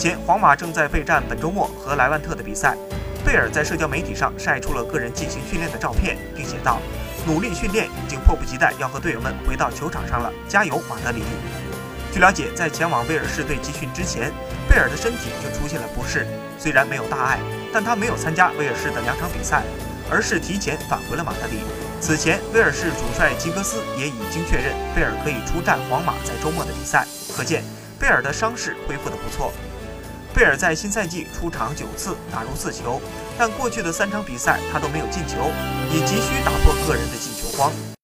前，皇马正在备战本周末和莱万特的比赛。贝尔在社交媒体上晒出了个人进行训练的照片，并写道：“努力训练，已经迫不及待要和队友们回到球场上了，加油，马德里！”据了解，在前往威尔士队集训之前，贝尔的身体就出现了不适。虽然没有大碍，但他没有参加威尔士的两场比赛，而是提前返回了马德里。此前，威尔士主帅吉格斯也已经确认贝尔可以出战皇马在周末的比赛，可见贝尔的伤势恢复得不错。贝尔在新赛季出场九次，打入四球，但过去的三场比赛他都没有进球，也急需打破个人的进球荒。